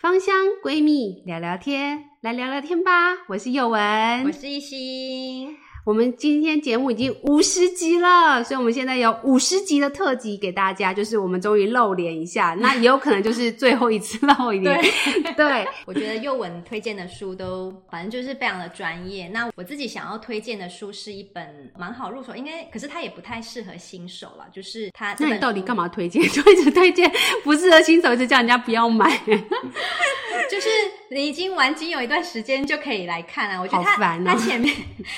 芳香闺蜜聊聊天，来聊聊天吧。我是宥雯，我是一心。我们今天节目已经五十集了，所以我们现在有五十集的特辑给大家，就是我们终于露脸一下，那也有可能就是最后一次露一点。对，对我觉得佑文推荐的书都反正就是非常的专业。那我自己想要推荐的书是一本蛮好入手，应该可是它也不太适合新手了，就是它。那你到底干嘛推荐？就一直推荐不适合新手，一直叫人家不要买。就是你已经玩精有一段时间就可以来看啊，我觉得它好烦哦，它前面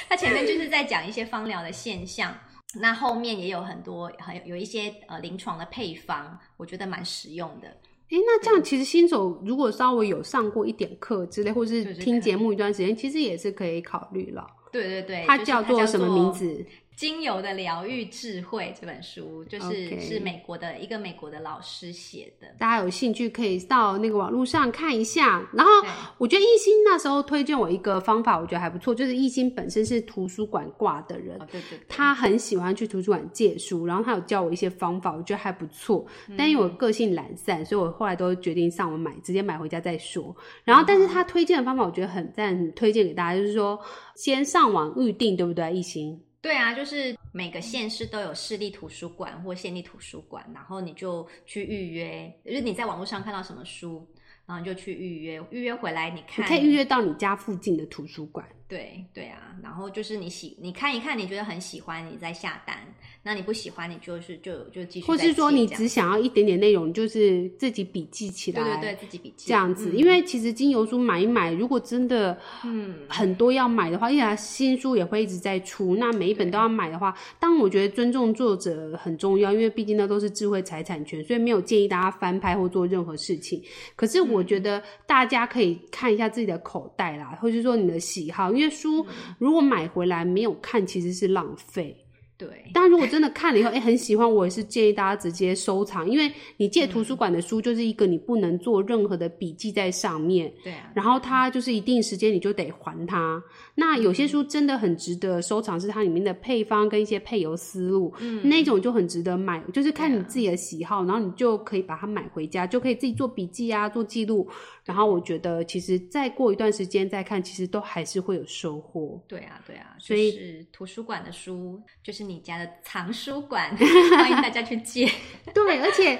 它前面就是在讲一些芳疗的现象，那后面也有很多很有一些呃临床的配方，我觉得蛮实用的。诶，那这样其实新手如果稍微有上过一点课之类，或是听节目一段时间，其实也是可以考虑了。对对对，它叫做什么名字？精油的疗愈智慧这本书，就是 Okay. 是美国的一个美国的老师写的。大家有兴趣可以到那个网络上看一下。然后我觉得一心那时候推荐我一个方法，我觉得还不错，就是一心本身是图书馆挂的人，哦、对，对对，他很喜欢去图书馆借书，然后他有教我一些方法，我觉得还不错。但因为我个性懒散，所以我后来都决定上网买，直接买回家再说。然后，但是他推荐的方法我觉得很赞，很推荐给大家，就是说先上网预定，对不对？一心。对啊，就是每个县市都有市立图书馆或县立图书馆，然后你就去预约，就是你在网络上看到什么书，然后你就去预约，预约回来你看，你可以预约到你家附近的图书馆。对对啊，然后就是你喜你看一看，你觉得很喜欢，你再下单。那你不喜欢，你就是就就继续。或是说你只想要一点点内容，就是自己笔记起来。对对对，自己笔记这样子。嗯、因为其实精油书买一买，如果真的嗯很多要买的话，因为它新书也会一直在出，那每一本都要买的话，当然我觉得尊重作者很重要，因为毕竟那都是智慧财产权，所以没有建议大家翻拍或做任何事情。可是我觉得大家可以看一下自己的口袋啦，或是说你的喜好。因为书如果买回来没有看，其实是浪费。对，但如果真的看了以后，哎、欸，很喜欢，我也是建议大家直接收藏，因为你借图书馆的书就是一个你不能做任何的笔记在上面，对啊，然后它就是一定时间你就得还它。那有些书真的很值得收藏，是它里面的配方跟一些配油思路，嗯，那种就很值得买，就是看你自己的喜好，啊、然后你就可以把它买回家，就可以自己做笔记啊，做记录。然后我觉得，其实再过一段时间再看，其实都还是会有收获。对啊，对啊，所以是图书馆的书就是你家的藏书馆，欢迎大家去借。对，而且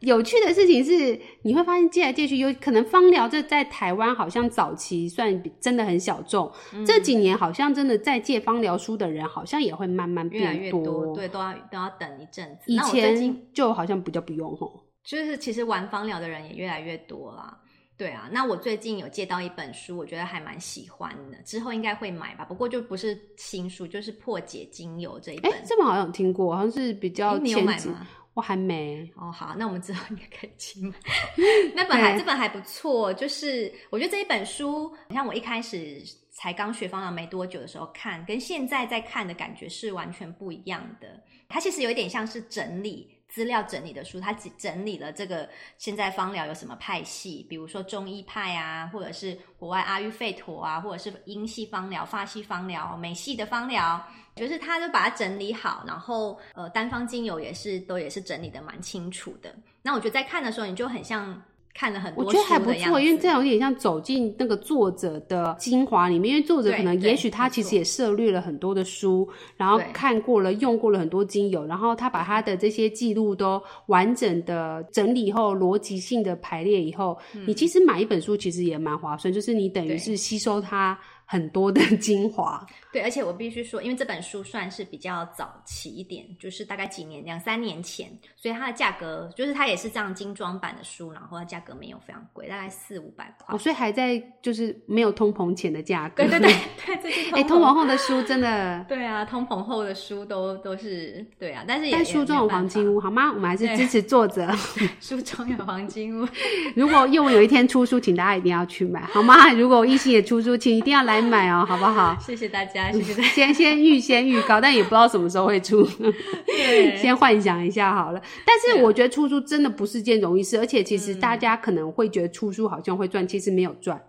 有趣的事情是，你会发现借来借去，有可能芳疗这在台湾好像早期算真的很小众，嗯、这几年好像真的在借芳疗书的人好像也会慢慢变多，越来越多，对，都要都要等一阵子。以前就好像比较不用吼，就是其实玩芳疗的人也越来越多啦。对啊，那我最近有借到一本书，我觉得还蛮喜欢的，之后应该会买吧。不过就不是新书，就是破解精油这一本。哎，这本好像有听过，好像是比较前几。你有买吗？我还没。哦，好，那我们之后应该可以一起买。那本还这本还不错，就是我觉得这一本书，你像我一开始才刚学芳疗没多久的时候看，跟现在在看的感觉是完全不一样的。它其实有一点像是整理。资料整理的书，它整理了这个现在芳疗有什么派系，比如说中医派啊，或者是国外阿育吠陀啊，或者是英系芳疗、法系芳疗、美系的芳疗，就是它就把它整理好，然后呃单方精油也是都也是整理的蛮清楚的。那我觉得在看的时候，你就很像。看了很多，我觉得还不错，因为这样有点像走进那个作者的精华里面。因为作者可能，也许他其实也涉略了很多的书，然后看过了、用过了很多精油，然后他把他的这些记录都完整的整理后，逻辑性的排列以后，嗯、你其实买一本书其实也蛮划算，就是你等于是吸收它。很多的 精华，对，而且我必须说，因为这本书算是比较早期一点，就是大概几年，两三年前，所以它的价格就是它也是这样精装版的书，然后它价格没有非常贵，大概四五百块。哦，所以还在就是没有通膨前的价格。对 对对对，最近通膨。哎，通膨后的书真的。对啊，通膨后的书都都是对啊，但是也但书中有黄金屋，好吗？我们还是支持作者。书中有黄金屋。如果宥雯有一天出书，请大家一定要去买，好吗？如果一心也出书，请一定要来。买买哦，好不好？谢谢大家，谢谢大家。先 先预先预告，但也不知道什么时候会出，对，先幻想一下好了。但是我觉得出书真的不是件容易事，而且其实大家可能会觉得出书好像会赚，其实没有赚。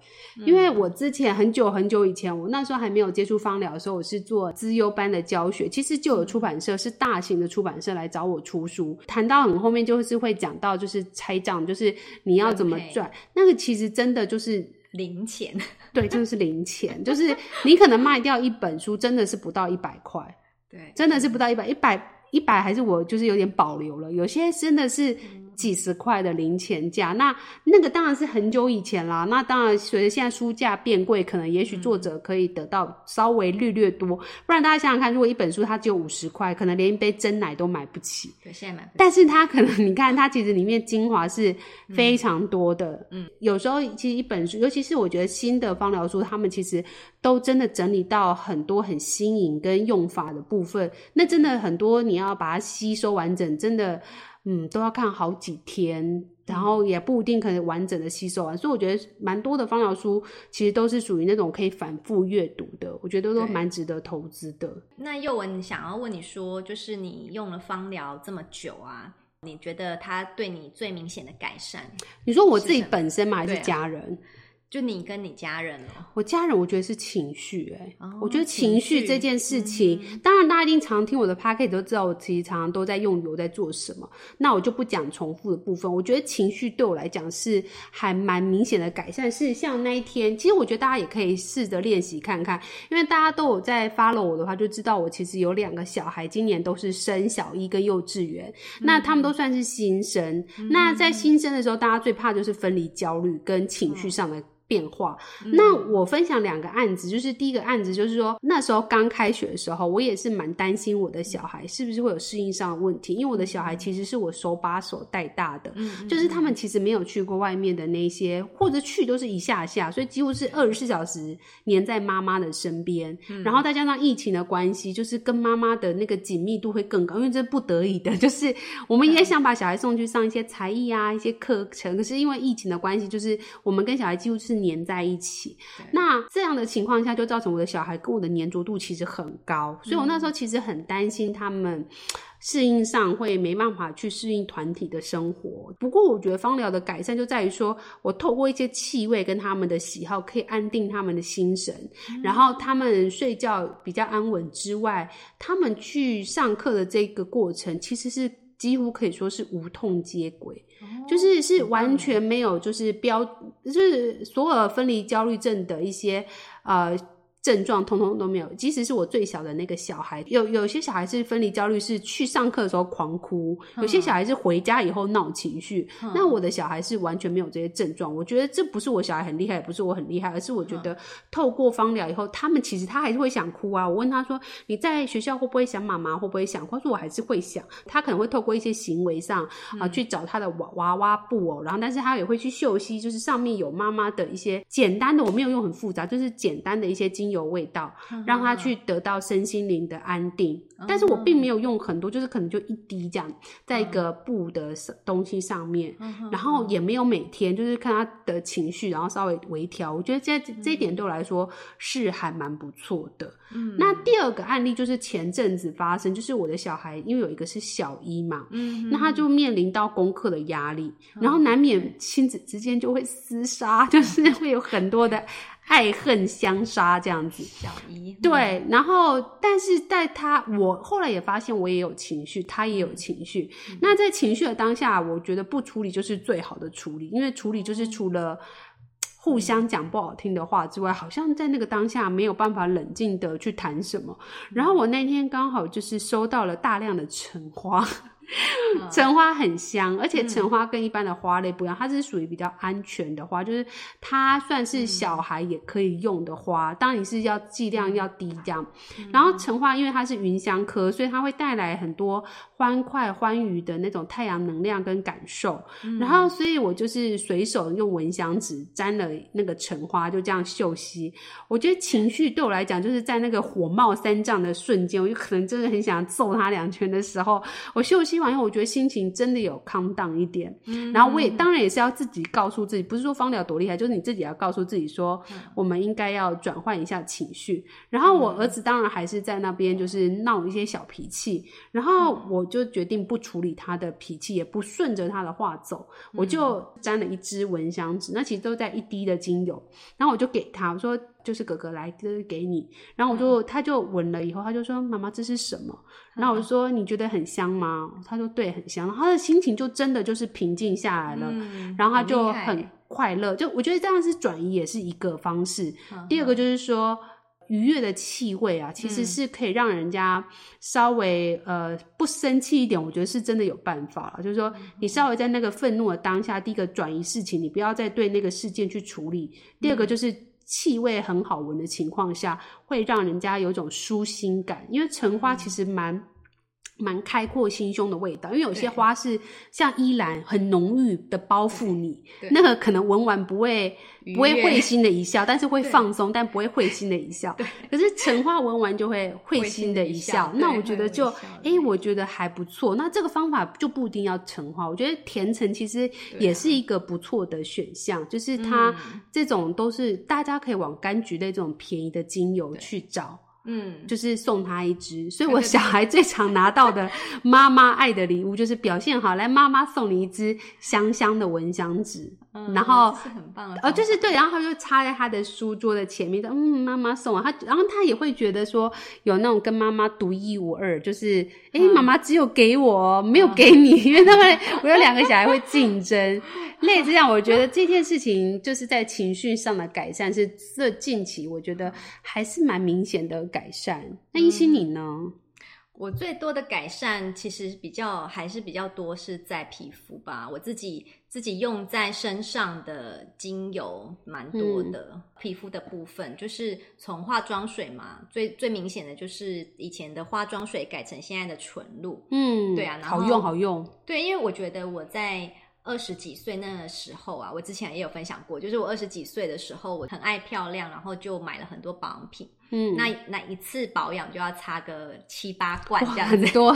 因为我之前很久很久以前，我那时候还没有接触芳疗的时候，我是做资优班的教学，其实就有出版社是大型的出版社来找我出书，谈到很后面就是会讲到就是拆账，就是你要怎么赚，那个其实真的就是零钱，对，真的是零钱，就是你可能卖掉一本书真的是不到一百块，对，真的是不到一百，一百一百还是我就是有点保留了，有些真的是。几十块的零钱价，那那个当然是很久以前啦。那当然，随着现在书价变贵，可能也许作者可以得到稍微略略多。嗯、不然大家想想看，如果一本书它只有五十块，可能连一杯真奶都买不起。对，现在买不起。但是它可能，你看它其实里面精华是非常多的。嗯，有时候其实一本书，尤其是我觉得新的芳疗书，他们其实都真的整理到很多很新颖跟用法的部分。那真的很多，你要把它吸收完整，真的。嗯，都要看好几天，然后也不一定可以完整的吸收完，所以我觉得蛮多的芳疗书其实都是属于那种可以反复阅读的，我觉得都蛮值得投资的。那佑文想要问你说，就是你用了芳疗这么久啊，你觉得它对你最明显的改善？你说我自己本身吗？还是家人？就你跟你家人哦，我家人我觉得是情绪哎、欸哦，我觉得情绪这件事情，嗯、当然大家一定常听我的 podcast 都知道，我其实常常都在用油在做什么，那我就不讲重复的部分。我觉得情绪对我来讲是还蛮明显的改善，是像那一天，其实我觉得大家也可以试着练习看看，因为大家都有在 follow 我的话，就知道我其实有两个小孩，今年都是升小一跟幼稚园、嗯，那他们都算是新生、嗯。那在新生的时候，大家最怕就是分离焦虑跟情绪上的、嗯。变化。那我分享两个案子，就是第一个案子，就是说那时候刚开学的时候，我也是蛮担心我的小孩是不是会有适应上的问题，因为我的小孩其实是我手把手带大的，就是他们其实没有去过外面的那些，或者去都是一下下，所以几乎是二十四小时黏在妈妈的身边，然后再加上疫情的关系，就是跟妈妈的那个紧密度会更高，因为这是不得已的，就是我们也想把小孩送去上一些才艺啊，一些课程，可是因为疫情的关系，就是我们跟小孩几乎是。黏在一起，那这样的情况下就造成我的小孩跟我的粘着度其实很高，所以我那时候其实很担心他们适应上会没办法去适应团体的生活。不过我觉得芳疗的改善就在于说，我透过一些气味跟他们的喜好，可以安定他们的心神，然后他们睡觉比较安稳之外，他们去上课的这个过程其实是。几乎可以说是无痛接轨，哦，就是是完全没有，就是标，就是所有分离焦虑症的一些呃。症状通通都没有，即使是我最小的那个小孩，有有些小孩是分离焦虑，是去上课的时候狂哭；有些小孩是回家以后闹情绪。那我的小孩是完全没有这些症状。我觉得这不是我小孩很厉害，也不是我很厉害，而是我觉得透过芳疗以后，他们其实他还是会想哭啊。我问他说：“你在学校会不会想妈妈？会不会想哭？”他说：“我还是会想。”他可能会透过一些行为上啊去找他的娃娃娃布偶，然后但是他也会去嗅吸，就是上面有妈妈的一些简单的，我没有用很复杂，就是简单的一些精。有味道，让他去得到身心灵的安定。但是我并没有用很多，就是可能就一滴这样，在一个布的东西上面，然后也没有每天，就是看他的情绪，然后稍微微调。我觉得这这一点对我来说是还蛮不错的。嗯，那第二个案例就是前阵子发生，就是我的小孩，因为有一个是小一嘛，嗯，那他就面临到功课的压力，然后难免亲子之间就会厮杀，就是会有很多的。爱恨相杀这样子，小姨对，然后但是在他，我后来也发现我也有情绪，他也有情绪。嗯、那在情绪的当下，我觉得不处理就是最好的处理，因为处理就是除了互相讲不好听的话之外，好像在那个当下没有办法冷静的去谈什么。然后我那天刚好就是收到了大量的橙花。橙花很香，而且橙花跟一般的花类不一样，它是属于比较安全的花，就是它算是小孩也可以用的花。当然你是要剂量要低这样。然后橙花因为它是芸香科，所以它会带来很多欢快欢愉的那种太阳能量跟感受。然后所以我就是随手用蚊香纸沾了那个橙花，就这样嗅吸。我觉得情绪对我来讲，就是在那个火冒三丈的瞬间，我就可能真的很想揍他两拳的时候，我嗅吸。吸完以后，我觉得心情真的有 calm down 一点。嗯，然后我也当然也是要自己告诉自己，不是说芳疗多厉害，就是你自己要告诉自己说，我们应该要转换一下情绪。然后我儿子当然还是在那边就是闹一些小脾气，然后我就决定不处理他的脾气，也不顺着他的话走，我就沾了一支蚊香纸，那其实都在一滴的精油，然后我就给他，我说。就是哥哥来，就是给你。然后我就，嗯、他就闻了以后，他就说：“妈妈，这是什么？”然后我就说：“你觉得很香吗？”他说：“对，很香。”然后他的心情就真的就是平静下来了，嗯、然后他就很快乐。就我觉得这样是转移，也是一个方式。嗯、第二个就是说，愉悦的气味啊，其实是可以让人家稍微呃不生气一点。我觉得是真的有办法了。就是说，你稍微在那个愤怒的当下，第一个转移事情，你不要再对那个事件去处理。第二个就是。气味很好闻的情况下，会让人家有一种舒心感，因为橙花其实蛮。蛮开阔心胸的味道，因为有些花是像依兰很浓郁的包覆你，那个可能闻完不会不会会心的一笑，但是会放松，但不会会心的一笑。可是橙花闻完就会会心的一笑，那我觉得就哎、欸，我觉得还不错。那这个方法就不一定要橙花，我觉得甜橙其实也是一个不错的选项，就是它这种都是大家可以往柑橘类这种便宜的精油去找。嗯，就是送他一支，所以我小孩最常拿到的 妈妈爱的礼物就是表现好，来妈妈送你一支香香的蚊香纸，嗯、然后是很棒的，哦，就是对，然后他就插在他的书桌的前面的，嗯，妈妈送啊，他然后他也会觉得说有那种跟妈妈独一无二，就是哎，妈妈只有给我，没有给你，嗯、因为他们我有两个小孩会竞争。类似这样，我觉得这件事情就是在情绪上的改善，是这近期我觉得还是蛮明显的改善。那一心你呢？嗯，我最多的改善其实比较还是比较多是在皮肤吧。我自己自己用在身上的精油蛮多的，嗯、皮肤的部分就是从化妆水嘛，最最明显的就是以前的化妆水改成现在的纯露。嗯，对啊，然后好用好用。对，因为我觉得我在。二十几岁那时候啊，我之前也有分享过，就是我二十几岁的时候，我很爱漂亮，然后就买了很多保养品。嗯，那那一次保养就要擦个七八罐这样子，很多。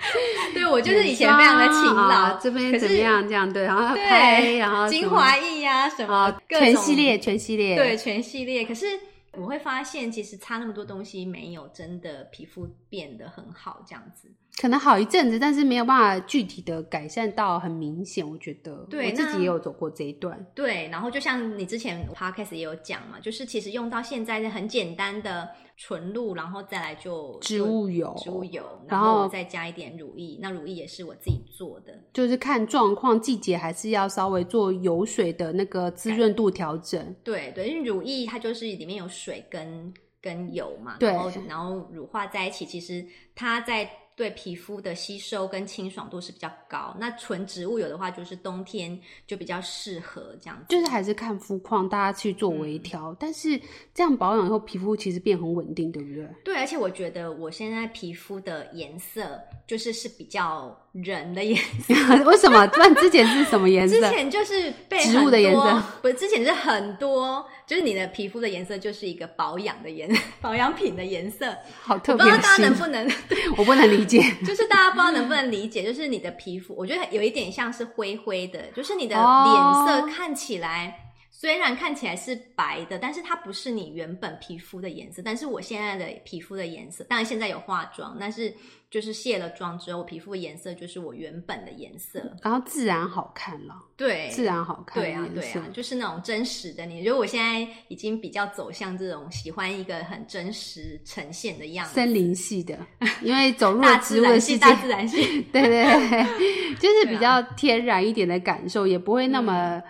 对，我就是以前非常的勤劳，这边怎么样这样对，然后拍，然后精华液呀什么，全系列全系列，对全系列。可是我会发现，其实擦那么多东西，没有真的皮肤变得很好这样子。可能好一阵子，但是没有办法具体的改善到很明显。我觉得，对，我自己也有走过这一段。对，然后就像你之前 podcast 也有讲嘛，就是其实用到现在是很简单的纯露，然后再来就植物油，植物油，然后再加一点乳液。那乳液也是我自己做的，就是看状况，季节还是要稍微做油水的那个滋润度调整。对对，因为乳液它就是里面有水跟跟油嘛，然后然后乳化在一起，其实它在。对皮肤的吸收跟清爽度是比较高。那纯植物油的话，就是冬天就比较适合这样子。就是还是看肤况，大家去做微调。嗯、但是这样保养以后，皮肤其实变很稳定，对不对？对，而且我觉得我现在皮肤的颜色就是是比较人的颜色。为什么？不然之前是什么颜色？之前就是被植物的颜色，不是之前是很多，就是你的皮肤的颜色就是一个保养的颜，保养品的颜色。好特别，我不知道大家能不能？我不能理解。就是大家不知道能不能理解，就是你的皮肤，我觉得有一点像是灰灰的，就是你的脸色看起来。虽然看起来是白的，但是它不是你原本皮肤的颜色。但是我现在的皮肤的颜色，当然现在有化妆，但是就是卸了妆之后，皮肤的颜色就是我原本的颜色，然后自然好看了。对，自然好看。对啊，对啊，就是那种真实的你。如果我现在已经比较走向这种喜欢一个很真实呈现的样子，森林系的，因为走入了植物系，大自然系，对对对，就是比较天然一点的感受，也不会那么。嗯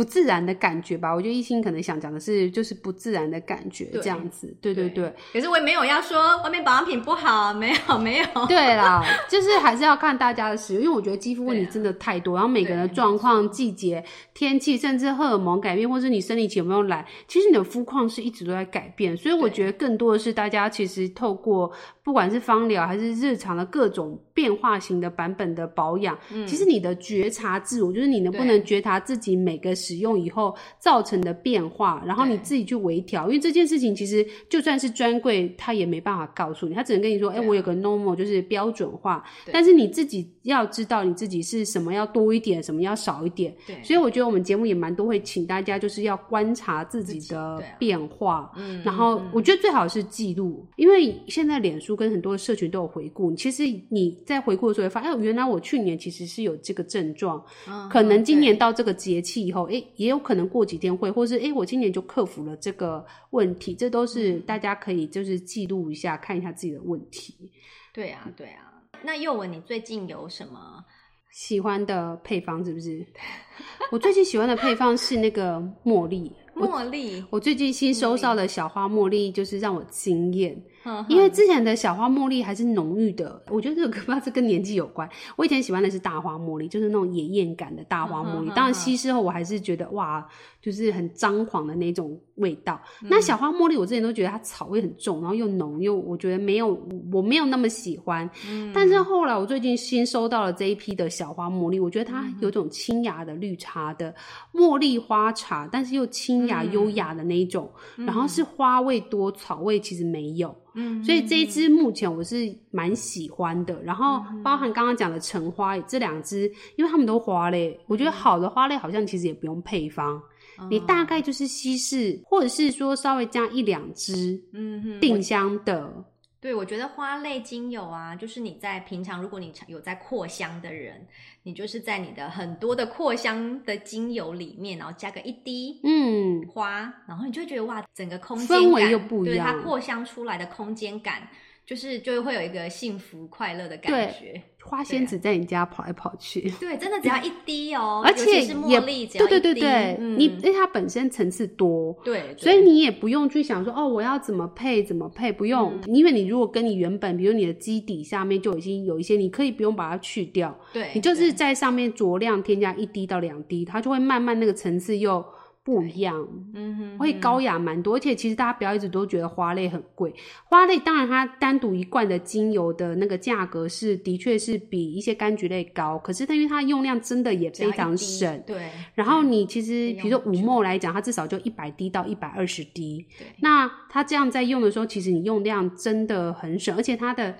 不自然的感觉吧，我觉得一心可能想讲的是，就是不自然的感觉这样子，对对对，对。可是我也没有要说外面保养品不好，没有没有。对啦，就是还是要看大家的使用，因为我觉得肌肤问题真的太多，然后每个人的状况、季节、天气，甚至荷尔蒙改变，或是你生理期有没有来，其实你的肤况是一直都在改变，所以我觉得更多的是大家其实透过不管是芳疗还是日常的各种变化型的版本的保养，嗯，其实你的觉察自我，就是你能不能觉察自己每个时使用以后造成的变化，然后你自己去微调。因为这件事情其实就算是专柜，他也没办法告诉你，他只能跟你说：“哎、欸，我有个 normal 就是标准化。”但是你自己要知道你自己是什么要多一点，什么要少一点。对，所以我觉得我们节目也蛮多会请大家就是要观察自己的变化。嗯，然后我觉得最好是记录，因为现在脸书跟很多的社群都有回顾。其实你在回顾的时候会发现，哎，原来我去年其实是有这个症状，嗯、可能今年到这个节气以后，哎，也有可能过几天会，或是哎，我今年就克服了这个问题。这都是大家可以就是记录一下，看一下自己的问题。对啊，对啊。那又文，你最近有什么喜欢的配方？是不是？我最近喜欢的配方是那个茉莉。茉莉，我最近新收到的小花茉莉就是让我惊艳。因为之前的小花茉莉还是浓郁的，我觉得这个不知道是跟年纪有关。我以前喜欢的是大花茉莉，就是那种野艳感的大花茉莉。当然稀释后，我还是觉得哇，就是很张狂的那种味道。嗯、那小花茉莉，我之前都觉得它草味很重，然后又浓又，我觉得没有，我没有那么喜欢。嗯、但是后来我最近新收到了这一批的小花茉莉，我觉得它有种清雅的绿茶的茉莉花茶，但是又清雅优雅的那一种，嗯、然后是花味多，草味其实没有。嗯，所以这一支目前我是蛮喜欢的，然后包含刚刚讲的橙花这两支，因为它们都花类，我觉得好的花类好像其实也不用配方，你大概就是稀释，或者是说稍微加一两支，嗯，定香的。对，我觉得花类精油啊，就是你在平常如果你有在扩香的人，你就是在你的很多的扩香的精油里面，然后加个一滴嗯花，然后你就会觉得哇，整个空间氛围又不一样，对它扩香出来的空间感。就是就会有一个幸福快乐的感觉，花仙子在你家跑来跑去，对，真的只要一滴哦，而且是茉莉，对对对对，嗯、你因为它本身层次多，对，对，所以你也不用去想说哦，我要怎么配怎么配，不用，嗯、因为你如果跟你原本，比如你的基底下面就已经有一些，你可以不用把它去掉，对，你就是在上面酌量添加一滴到两滴，它就会慢慢那个层次又。不一样，嗯哼，会高雅蛮多，而且其实大家不要一直都觉得花类很贵，花类当然它单独一罐的精油的那个价格是的确是比一些柑橘类高，可是它因为它用量真的也非常省，对。然后你其实比如说五 ml 来讲，它至少就一百滴到一百二十滴，对。那它这样在用的时候，其实你用量真的很省，而且它的。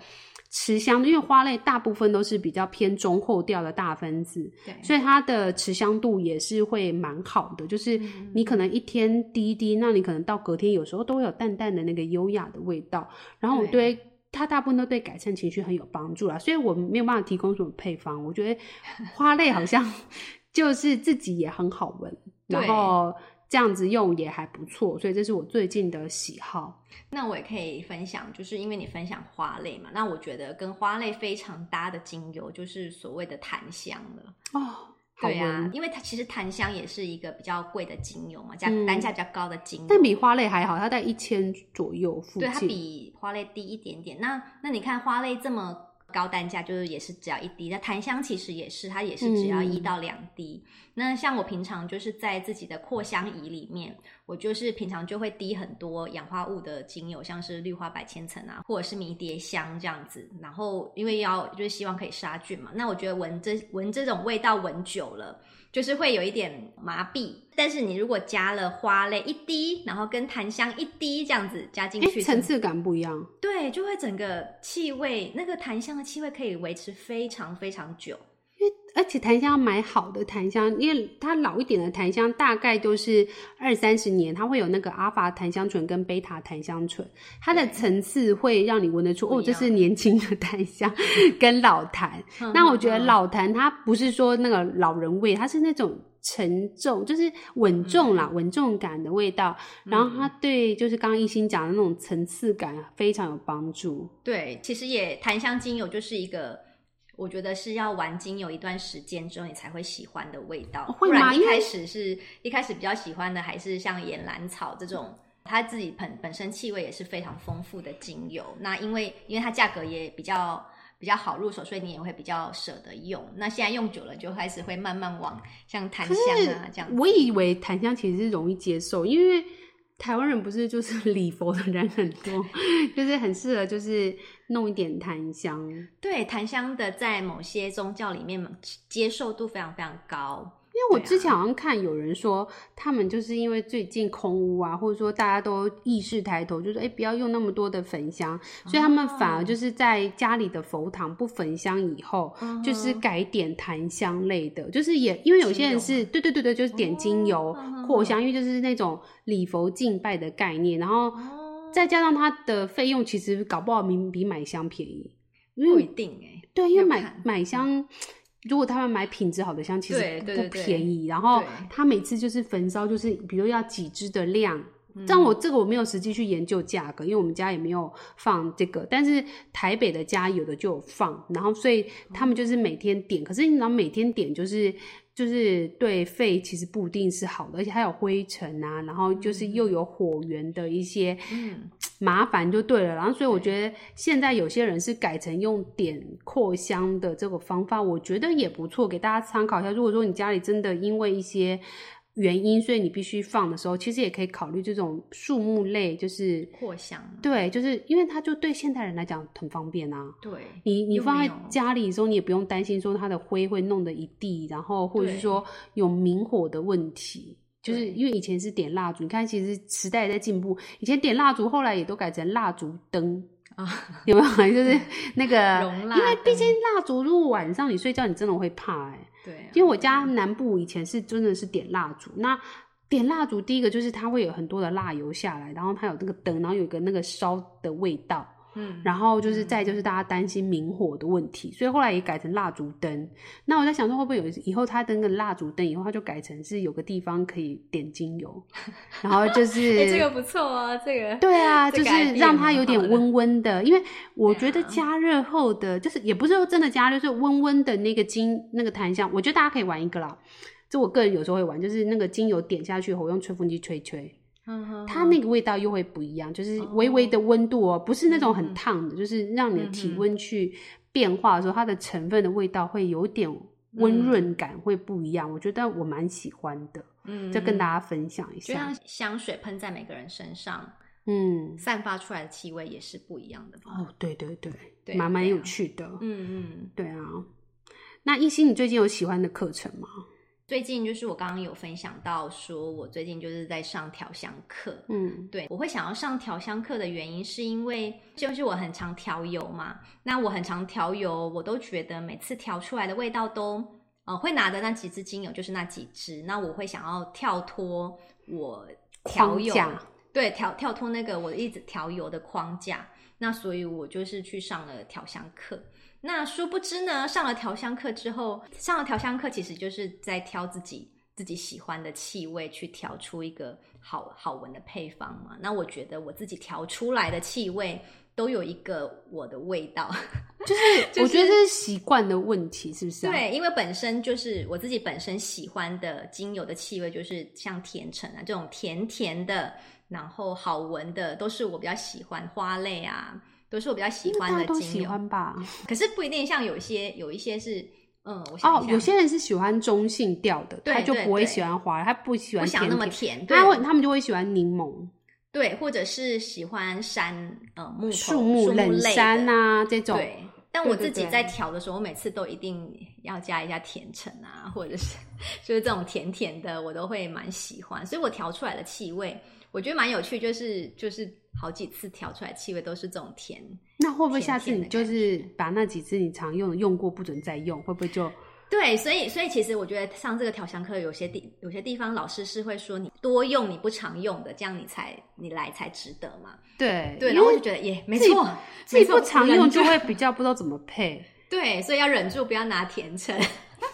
持香，因为花类大部分都是比较偏中后调的大分子，对，所以它的持香度也是会蛮好的。就是你可能一天滴一滴，那你可能到隔天有时候都会有淡淡的那个优雅的味道。然后我对它大部分都对改善情绪很有帮助啦，所以我没有办法提供什么配方。我觉得花类好像 就是自己也很好闻，然后。这样子用也还不错，所以这是我最近的喜好。那我也可以分享，就是因为你分享花类嘛，那我觉得跟花类非常搭的精油就是所谓的檀香了。哦，对啊，因为它其实檀香也是一个比较贵的精油嘛，价单价比较高的精油，但比花类还好，它在一千左右附近。对，它比花类低一点点。那那你看花类这么。高单价就是也是只要一滴，那檀香其实也是，它也是只要一到两滴。嗯、那像我平常就是在自己的扩香仪里面，我就是平常就会滴很多氧化物的精油，像是绿花百千层啊，或者是迷迭香这样子。然后因为要就是希望可以杀菌嘛，那我觉得闻这闻这种味道闻久了。就是会有一点麻痹，但是你如果加了花类一滴，然后跟檀香一滴这样子加进去，层次感不一样。对，就会整个气味，那个檀香的气味可以维持非常非常久。而且檀香要买好的檀香，因为它老一点的檀香大概都是二三十年，它会有那个阿法檀香醇跟贝塔檀香醇，它的层次会让你闻得出哦，这是年轻的檀香 跟老檀。那我觉得老檀它不是说那个老人味，它是那种沉重，就是稳重啦，稳、嗯、重感的味道。然后它对就是刚刚一心讲的那种层次感非常有帮助。对，其实也檀香精油就是一个。我觉得是要玩精油一段时间之后，你才会喜欢的味道。会吗？不然一开始是一开始比较喜欢的，还是像岩兰草这种，它自己本本身气味也是非常丰富的精油。那因为因为它价格也比较比较好入手，所以你也会比较舍得用。那现在用久了，就开始会慢慢往像檀香啊这样。我以为檀香其实是容易接受，因为。台湾人不是就是 礼佛的人很多，就是很适合就是弄一点檀香。对，檀香的在某些宗教里面接受度非常非常高，因为我之前好像看有人说，他们就是因为最近空屋啊，或者说大家都意识抬头，就说哎、欸，不要用那么多的焚香，所以他们反而就是在家里的佛堂不焚香以后，哦、就是改点檀香类的，就是也因为有些人是对对对对，就是点精油扩香，因为就是那种礼佛敬拜的概念，然后再加上它的费用其实搞不好明比买香便宜，不一定哎，对，因为买买香。如果他们买品质好的香，其实不便宜。然后他每次就是焚烧，就是比如要几支的量。但我这个我没有实际去研究价格，因为我们家也没有放这个。但是台北的家有的就有放，然后所以他们就是每天点。可是你知道每天点就是。就是对肺其实不一定是好的，而且还有灰尘啊，然后就是又有火源的一些 麻烦就对了。然后所以我觉得现在有些人是改成用点扩香的这个方法，我觉得也不错，给大家参考一下。如果说你家里真的因为一些原因，所以你必须放的时候，其实也可以考虑这种树木类，就是扩香。对，就是因为它就对现代人来讲很方便啊。对，你你放在家里的时候，你也不用担心说它的灰会弄得一地，然后或者是说有明火的问题。就是因为以前是点蜡烛，你看其实时代也在进步，以前点蜡烛，后来也都改成蜡烛灯。啊，有没有？就是那个，因为毕竟蜡烛，如果晚上你睡觉，你真的会怕哎、欸。对、因为我家南部以前是真的是点蜡烛，那点蜡烛第一个就是它会有很多的蜡油下来，然后它有那个灯，然后有一个那个烧的味道。嗯，然后就是再就是大家担心明火的问题，嗯、所以后来也改成蜡烛灯。那我在想说，会不会有以后它灯个蜡烛灯以后，它就改成是有个地方可以点精油，然后就 是这个不错啊，这个对啊，就是让它有点温温的，因为我觉得加热后的，就是也不是说真的加热，就是温温的那个精那个檀香，我觉得大家可以玩一个啦。这我个人有时候会玩，就是那个精油点下去后，我用吹风机吹吹。它那个味道又会不一样，就是微微的温度哦、喔，不是那种很烫的，就是让你的体温去变化的时候，它的成分的味道会有点温润感，会不一样。我觉得我蛮喜欢的，嗯，再跟大家分享一下。就像香水喷在每个人身上，嗯，散发出来的气味也是不一样的。哦，对对对，蛮蛮有趣的。嗯嗯，对啊。那一心，你最近有喜欢的课程吗？最近就是我刚刚有分享到，说我最近就是在上调香课。嗯，对，我会想要上调香课的原因，是因为就是我很常调油嘛。那我很常调油，我都觉得每次调出来的味道都，呃，会拿的那几支精油就是那几支。那我会想要跳脱我调油，对，跳跳脱那个我一直调油的框架。那所以我就是去上了调香课。那殊不知呢，上了调香课之后，上了调香课其实就是在挑自己自己喜欢的气味，去调出一个好好闻的配方嘛。那我觉得我自己调出来的气味都有一个我的味道，就是我觉得这是习惯的问题，是不是啊？对，因为本身就是我自己本身喜欢的精油的气味，就是像甜橙啊这种甜甜的，然后好闻的，都是我比较喜欢花类啊。都是我比较喜欢的精油，都喜欢吧？可是不一定，像有一些有一些是，嗯，我想哦，有些人是喜欢中性调的，他就不会喜欢花，他不喜欢不想那么甜，他会他们就会喜欢柠檬，对，或者是喜欢山，呃，木树木冷杉啊这种。对，但我自己在调的时候，我每次都一定要加一下甜橙啊，或者是就是这种甜甜的，我都会蛮喜欢，所以我调出来的气味。我觉得蛮有趣，就是就是好几次调出来气味都是这种甜。那会不会下次你就是把那几支你常用的用过不准再用？会不会就？对，所以所以其实我觉得上这个调香课有些地有些地方老师是会说你多用你不常用的，这样你才你来才值得嘛。对对，然后我就觉得耶，没错，自己不常用就会比较不知道怎么配。对，所以要忍住不要拿甜橙，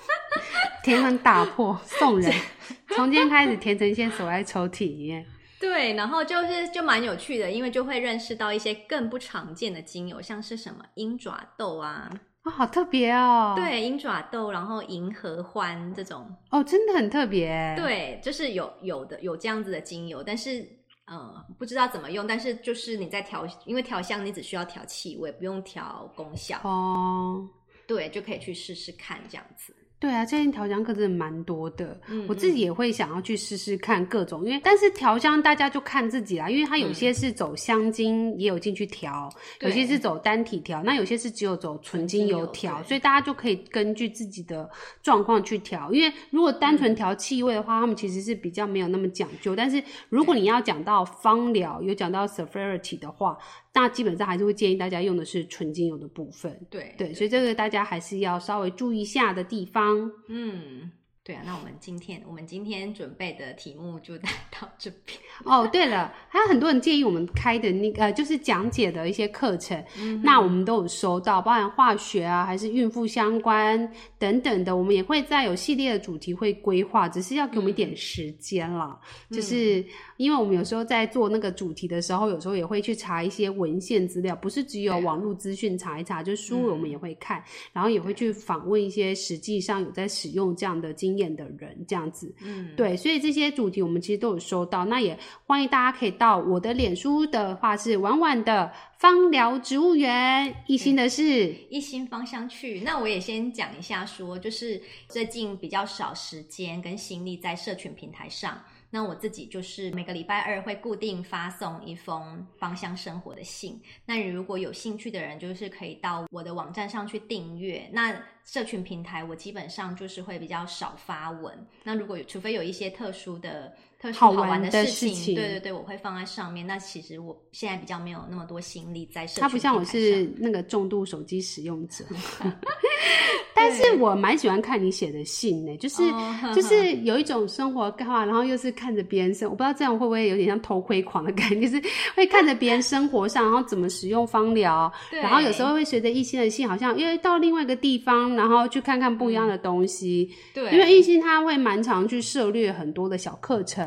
甜橙打破送人。从今天开始，甜橙先锁在抽屉里面。对，然后就是就蛮有趣的，因为就会认识到一些更不常见的精油，像是什么鹰爪豆啊，哦，好特别哦。对，鹰爪豆，然后银河欢这种，哦，真的很特别。对，就是有有的有这样子的精油，但是呃不知道怎么用，但是就是你在调，因为调香你只需要调气味，不用调功效哦。对，就可以去试试看这样子。对啊，最近调香课真的蛮多的，嗯，我自己也会想要去试试看各种，因为但是调香大家就看自己啦，因为它有些是走香精，也有进去调，有些是走单体调，那有些是只有走纯精油调，所以大家就可以根据自己的状况去调。因为如果单纯调气味的话，他们其实是比较没有那么讲究，但是如果你要讲到芳疗，有讲到 severity 的话。那基本上还是会建议大家用的是纯精油的部分，对对，所以这个大家还是要稍微注意一下的地方，嗯。对啊，那我们今天我们今天准备的题目就带到这边。哦，对了，还有很多人建议我们开的那个呃，就是讲解的一些课程，嗯，那我们都有收到，包含化学啊，还是孕妇相关等等的，我们也会在有系列的主题会规划，只是要给我们一点时间了，嗯。就是因为我们有时候在做那个主题的时候，有时候也会去查一些文献资料，不是只有网络资讯查一查，就是书我们也会看，嗯，然后也会去访问一些实际上有在使用这样的经验的人这样子，嗯，对，所以这些主题我们其实都有收到，那也欢迎大家可以到我的脸书的话是婉婉的芳疗植物园，一心的是一心芳香去。那我也先讲一下说，说就是最近比较少时间跟心力在社群平台上。那我自己就是每个礼拜二会固定发送一封芳香生活的信。那你如果有兴趣的人，就是可以到我的网站上去订阅。那社群平台我基本上就是会比较少发文。那如果，除非有一些特殊的。特殊好玩的事情，对对对，我会放在上面。那其实我现在比较没有那么多心力在社群。它不像我是那个重度手机使用者 但是我蛮喜欢看你写的信呢，就是、oh, 就是有一种生活化，然后又是看着别人生，我不知道这样会不会有点像偷窥狂的感觉，就是会看着别人生活上，然后怎么使用芳疗，然后有时候会随着一心的信，好像因为到另外一个地方，然后去看看不一样的东西。对，因为一心他会蛮常去涉猎很多的小课程。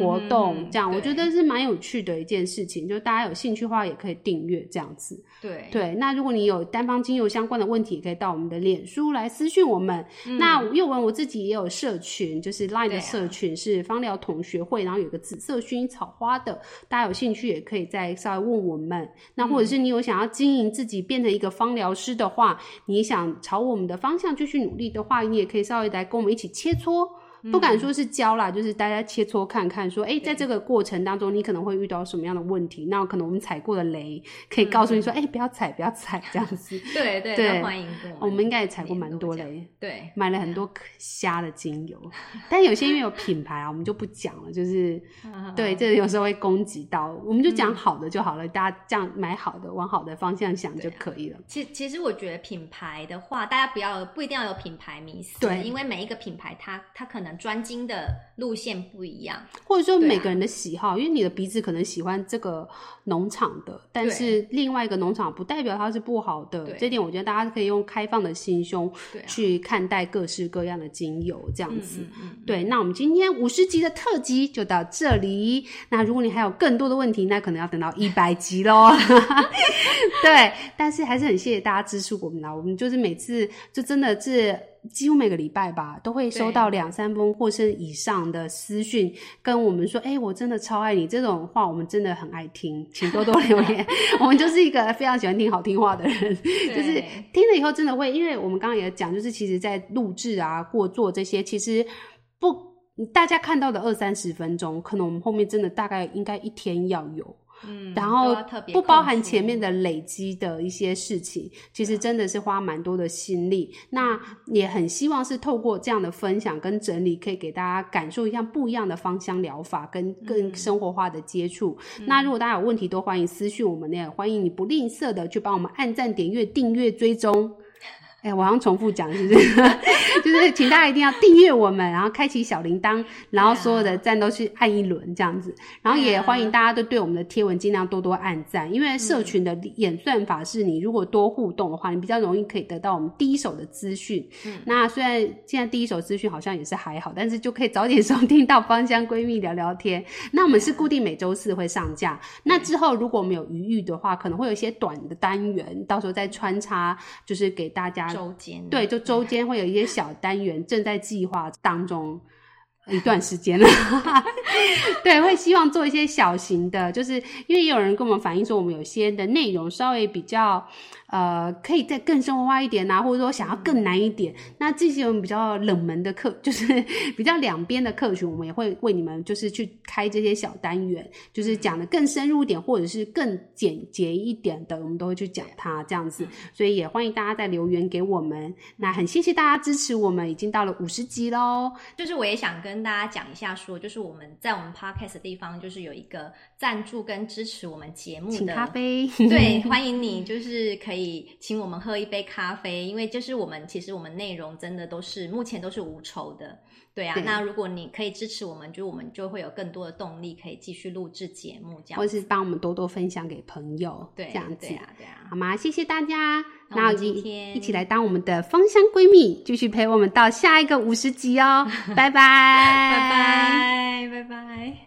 活动这样，我觉得是蛮有趣的一件事情。就大家有兴趣的话，也可以订阅这样子。对对，那如果你有单方精油相关的问题，也可以到我们的脸书来私讯我们。嗯、那宥雯我自己也有社群，就是 Line 的社群是芳疗同学会，然后有个紫色薰衣草花的，大家有兴趣也可以再稍微问我们。那或者是你有想要经营自己变成一个芳疗师的话，你想朝我们的方向继续努力的话，你也可以稍微来跟我们一起切磋。不敢说是教啦，嗯、就是大家切磋看看，说，哎、欸，在这个过程当中，你可能会遇到什么样的问题？那可能我们踩过的雷，可以告诉你说，哎、不要踩，不要踩，这样子。对对对，欢迎我。我们应该也踩过蛮多雷，对，买了很多瞎的精油，但有些因为有品牌啊，我们就不讲了。就是，对，这有时候会攻击到，我们就讲好的就好了、嗯，大家这样买好的，往好的方向想就可以了。其，其实我觉得品牌的话，大家不要不一定要有品牌迷思，对，因为每一个品牌它它可能。专精的路线不一样，或者说每个人的喜好，啊、因为你的鼻子可能喜欢这个农场的，但是另外一个农场不代表它是不好的。这点我觉得大家可以用开放的心胸去看待各式各样的精油，这样子。对，啊嗯嗯嗯、对，那我们今天五十集的特辑就到这里。那如果你还有更多的问题，那可能要等到一百集喽。对，但是还是很谢谢大家支持我们啦。我们就是每次就真的是。几乎每个礼拜吧，都会收到两三封或是以上的私讯，跟我们说：“哎、欸，我真的超爱你。”这种话我们真的很爱听，请多多留言。我们就是一个非常喜欢听好听话的人，就是听了以后真的会，因为我们刚刚也讲，就是其实在录制啊、过做这些，其实不大家看到的二三十分钟，可能我们后面真的大概应该一天要有。嗯，然后不包含前面的累积的一些事情，其实真的是花蛮多的心力。那也很希望是透过这样的分享跟整理，可以给大家感受一下不一样的芳香疗法跟更生活化的接触。嗯。那如果大家有问题，都欢迎私讯我们，也欢迎你不吝啬的去帮我们按赞、点阅、订阅、追踪。哎，我好像重复讲，是不是？就是请大家一定要订阅我们，然后开启小铃铛，然后所有的赞都去按一轮这样子。然后也欢迎大家都对我们的贴文尽量多多按赞，因为社群的演算法是你如果多互动的话，你比较容易可以得到我们第一手的资讯。嗯，那虽然现在第一手资讯好像也是还好，但是就可以早点收听到芳香闺蜜聊聊天。那我们是固定每周四会上架，那之后如果我们有余裕的话，可能会有一些短的单元，到时候再穿插，就是给大家。周间对，就周间会有一些小单元正在计划当中。一段时间了，对，会希望做一些小型的，就是因为也有人跟我们反映说，我们有些的内容稍微比较呃，可以再更生活化一点啊，或者说想要更难一点，嗯、那这些我们比较冷门的课，就是比较两边的课群，我们也会为你们就是去开这些小单元，就是讲的更深入一点，或者是更简洁一点的，我们都会去讲它这样子。所以也欢迎大家再留言给我们。那很谢谢大家支持我们，已经到了五十集喽。就是我也想跟大家讲一下说，说就是我们在我们 podcast 的地方，就是有一个赞助跟支持我们节目的请咖啡，对，欢迎你，就是可以请我们喝一杯咖啡，因为就是我们其实我们内容真的都是目前都是无酬的，对啊。对，那如果你可以支持我们，就我们就会有更多的动力可以继续录制节目，这样，或是帮我们多多分享给朋友，对，这样子，对啊，对啊，好吗？谢谢大家，那我们今天一起来当我们的芳香闺蜜，继续陪我们到下一个五十集哦，拜拜，拜拜，拜拜。